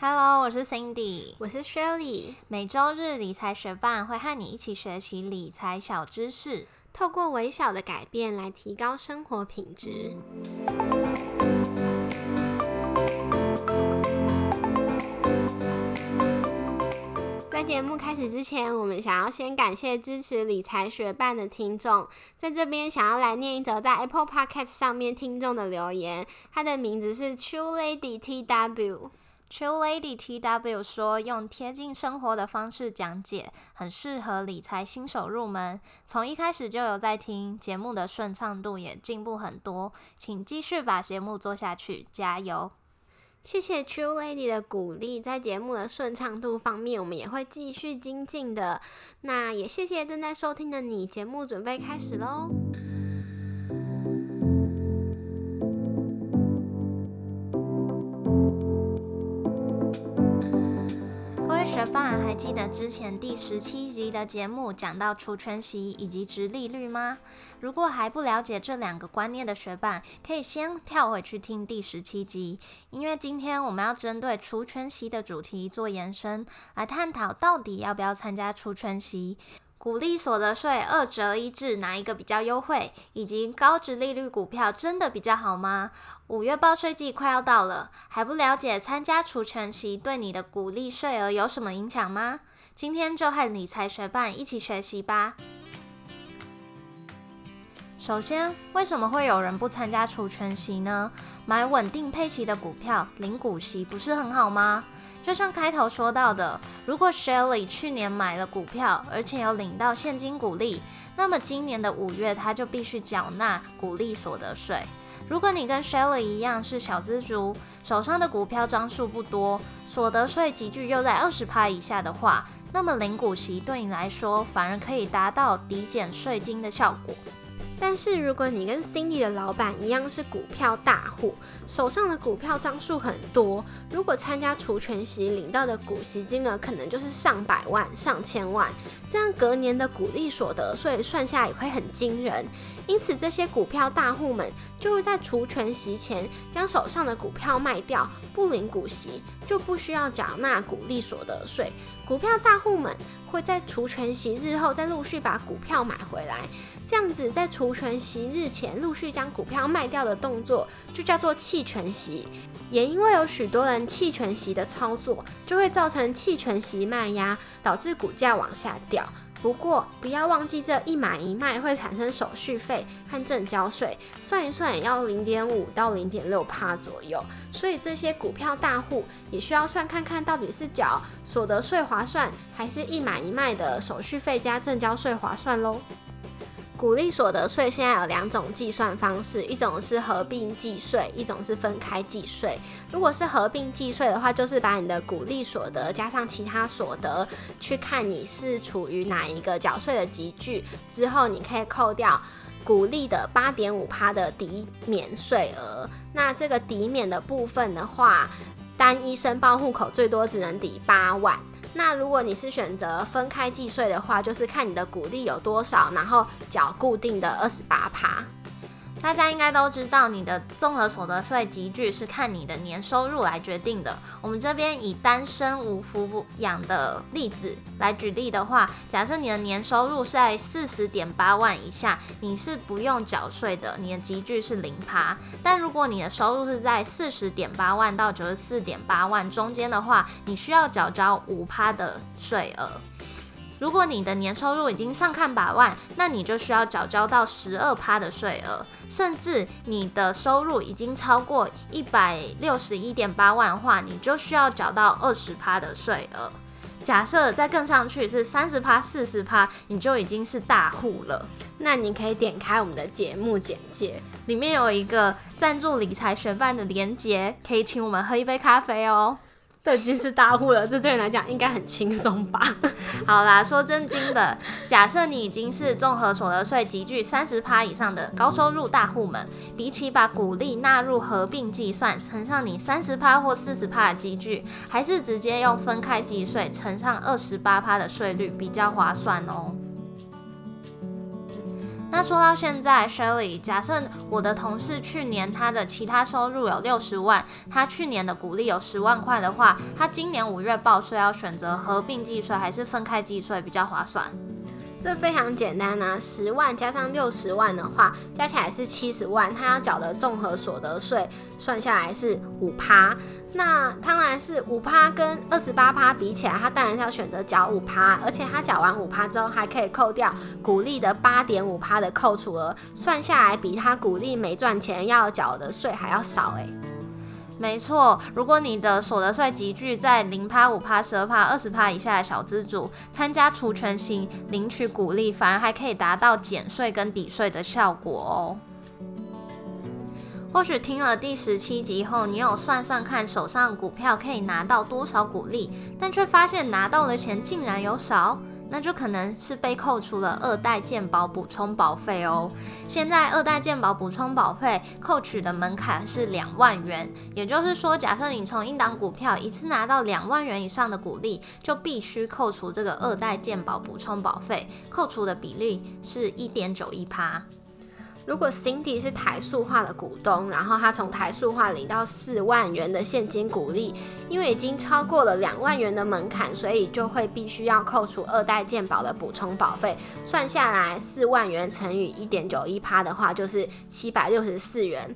Hello，我是 Cindy，我是 Shirley。每周日理财学伴会和你一起学习理财小知识，透过微小的改变来提高生活品质。在节目开始之前，我们想要先感谢支持理财学伴的听众，在这边想要来念一则在 Apple Podcast 上面听众的留言，他的名字是 True Lady T W。True Lady T W 说，用贴近生活的方式讲解，很适合理财新手入门。从一开始就有在听节目的顺畅度也进步很多，请继续把节目做下去，加油！谢谢 True Lady 的鼓励，在节目的顺畅度方面，我们也会继续精进的。那也谢谢正在收听的你，节目准备开始喽。学霸，还记得之前第十七集的节目讲到除权息以及直利率吗？如果还不了解这两个观念的学霸，可以先跳回去听第十七集，因为今天我们要针对除权息的主题做延伸，来探讨到底要不要参加除权息。股利所得税二折一制哪一个比较优惠？以及高值利率股票真的比较好吗？五月报税季快要到了，还不了解参加除权息对你的股利税额有什么影响吗？今天就和理财学伴一起学习吧。首先，为什么会有人不参加除权息呢？买稳定配息的股票，领股息不是很好吗？就像开头说到的，如果 Shelly 去年买了股票，而且有领到现金股利，那么今年的五月他就必须缴纳股利所得税。如果你跟 Shelly 一样是小资族，手上的股票张数不多，所得税集聚又在二十趴以下的话，那么领股息对你来说反而可以达到抵减税金的效果。但是如果你跟 Cindy 的老板一样是股票大户，手上的股票张数很多，如果参加除权息领到的股息金额可能就是上百万、上千万，这样隔年的股利所得税算下也会很惊人。因此，这些股票大户们就会在除权息前将手上的股票卖掉，不领股息，就不需要缴纳股利所得税。股票大户们会在除权息日后再陆续把股票买回来，这样子在除权息日前陆续将股票卖掉的动作，就叫做弃权息。也因为有许多人弃权息的操作，就会造成弃权息卖压，导致股价往下掉。不过，不要忘记这一买一卖会产生手续费和正交税，算一算也要零点五到零点六帕左右。所以这些股票大户也需要算看看到底是缴所得税划算，还是一买一卖的手续费加正交税划算喽。股利所得税现在有两种计算方式，一种是合并计税，一种是分开计税。如果是合并计税的话，就是把你的股利所得加上其他所得，去看你是处于哪一个缴税的集聚，之后你可以扣掉股利的八点五趴的抵免税额。那这个抵免的部分的话，单一申报户口最多只能抵八万。那如果你是选择分开计税的话，就是看你的股利有多少，然后缴固定的二十八趴。大家应该都知道，你的综合所得税集聚是看你的年收入来决定的。我们这边以单身无抚养的例子来举例的话，假设你的年收入是在四十点八万以下，你是不用缴税的，你的集聚是零趴。但如果你的收入是在四十点八万到九十四点八万中间的话，你需要缴交五趴的税额。如果你的年收入已经上看百万，那你就需要缴交到十二趴的税额。甚至你的收入已经超过一百六十一点八万的话，你就需要缴到二十趴的税额。假设再更上去是三十趴、四十趴，你就已经是大户了。那你可以点开我们的节目简介，里面有一个赞助理财学办的连接，可以请我们喝一杯咖啡哦。都已经是大户了，这对你来讲应该很轻松吧？好啦，说真经的，假设你已经是综合所得税集聚三十趴以上的高收入大户们，比起把股利纳入合并计算，乘上你三十趴或四十趴的集聚，还是直接用分开计税乘上二十八趴的税率比较划算哦。那说到现在，Shelly，假设我的同事去年他的其他收入有六十万，他去年的股利有十万块的话，他今年五月报税要选择合并计税还是分开计税比较划算？这非常简单啊，十万加上六十万的话，加起来是七十万，他要缴的综合所得税算下来是五趴。那当然是五趴跟二十八趴比起来，他当然是要选择缴五趴，而且他缴完五趴之后，还可以扣掉股利的八点五趴的扣除额，算下来比他股利没赚钱要缴的税还要少诶。没错，如果你的所得税集聚在零趴、五趴、十二趴、二十趴以下的小资主，参加除权型领取股利，反而还可以达到减税跟抵税的效果哦。或许听了第十七集后，你有算算看手上股票可以拿到多少股利，但却发现拿到的钱竟然有少。那就可能是被扣除了二代健保补充保费哦。现在二代健保补充保费扣取的门槛是两万元，也就是说，假设你从一档股票一次拿到两万元以上的股利，就必须扣除这个二代健保补充保费，扣除的比例是一点九一趴。如果 Cindy 是台塑化的股东，然后他从台塑化领到四万元的现金股利，因为已经超过了两万元的门槛，所以就会必须要扣除二代健保的补充保费。算下来，四万元乘以一点九一趴的话，就是七百六十四元。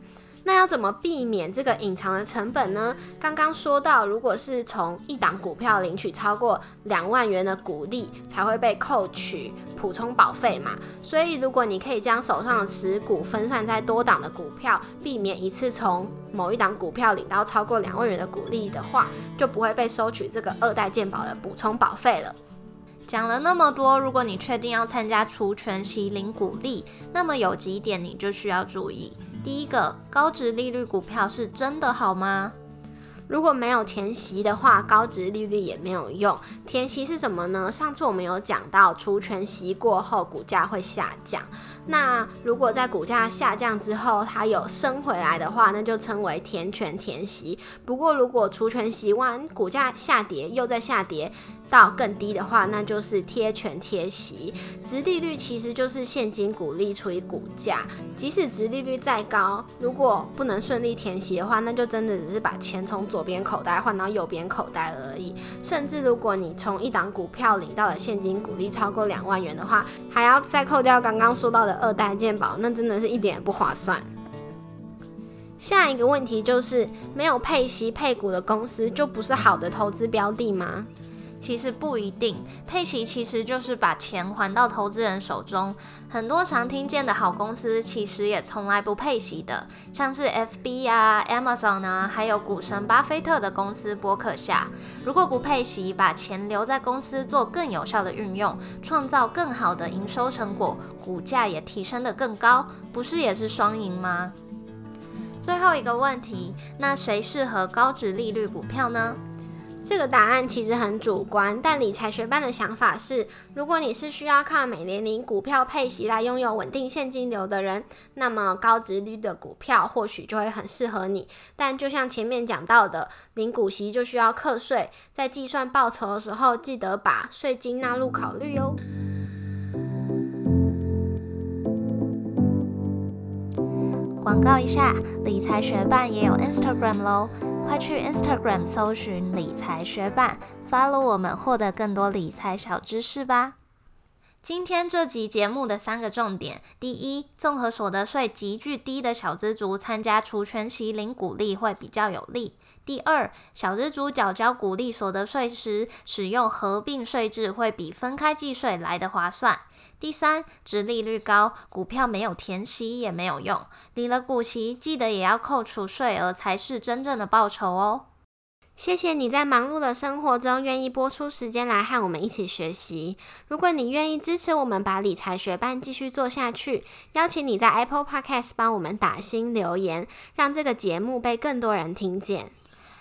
那要怎么避免这个隐藏的成本呢？刚刚说到，如果是从一档股票领取超过两万元的股利，才会被扣取补充保费嘛。所以，如果你可以将手上的持股分散在多档的股票，避免一次从某一档股票领到超过两万元的股利的话，就不会被收取这个二代健保的补充保费了。讲了那么多，如果你确定要参加除权息领股利，那么有几点你就需要注意。第一个，高值利率股票是真的好吗？如果没有填息的话，高值利率也没有用。填息是什么呢？上次我们有讲到，除权息过后，股价会下降。那如果在股价下降之后，它有升回来的话，那就称为填权填息。不过，如果除权息完，股价下跌又在下跌。到更低的话，那就是贴权贴息。值利率其实就是现金股利除以股价。即使值利率再高，如果不能顺利填息的话，那就真的只是把钱从左边口袋换到右边口袋而已。甚至如果你从一档股票领到的现金股利超过两万元的话，还要再扣掉刚刚说到的二代鉴宝，那真的是一点也不划算。下一个问题就是，没有配息配股的公司就不是好的投资标的吗？其实不一定，配息其实就是把钱还到投资人手中。很多常听见的好公司，其实也从来不配息的，像是 FB 啊、Amazon 啊，还有股神巴菲特的公司伯克夏。如果不配息，把钱留在公司做更有效的运用，创造更好的营收成果，股价也提升得更高，不是也是双赢吗？最后一个问题，那谁适合高值利率股票呢？这个答案其实很主观，但理财学班的想法是，如果你是需要靠每年领股票配息来拥有稳定现金流的人，那么高值率的股票或许就会很适合你。但就像前面讲到的，领股息就需要课税，在计算报酬的时候，记得把税金纳入考虑哦。广告一下，理财学办也有 Instagram 喽。快去 Instagram 搜寻理财学伴，follow 我们，获得更多理财小知识吧。今天这集节目的三个重点：第一，综合所得税极具低的小资族参加除权息零股利会比较有利；第二，小资主缴交股利所得税时，使用合并税制会比分开计税来得划算。第三，值利率高，股票没有填息也没有用，领了股息记得也要扣除税额才是真正的报酬哦。谢谢你在忙碌的生活中愿意播出时间来和我们一起学习。如果你愿意支持我们把理财学班继续做下去，邀请你在 Apple Podcast 帮我们打新留言，让这个节目被更多人听见。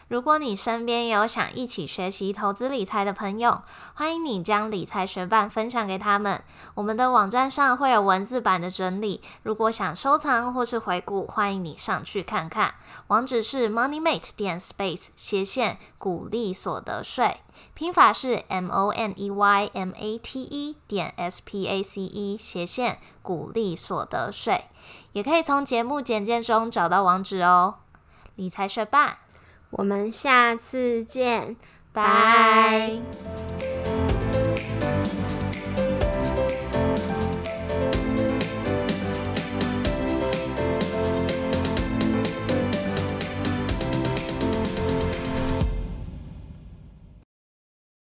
如果你身边有想一起学习投资理财的朋友，欢迎你将理财学伴分享给他们。我们的网站上会有文字版的整理，如果想收藏或是回顾，欢迎你上去看看。网址是 moneymate 点 space 斜线鼓励所得税，拼法是 m o n e y m a t e 点 s p a c e 斜线鼓励所得税，也可以从节目简介中找到网址哦。理财学霸。我们下次见，拜。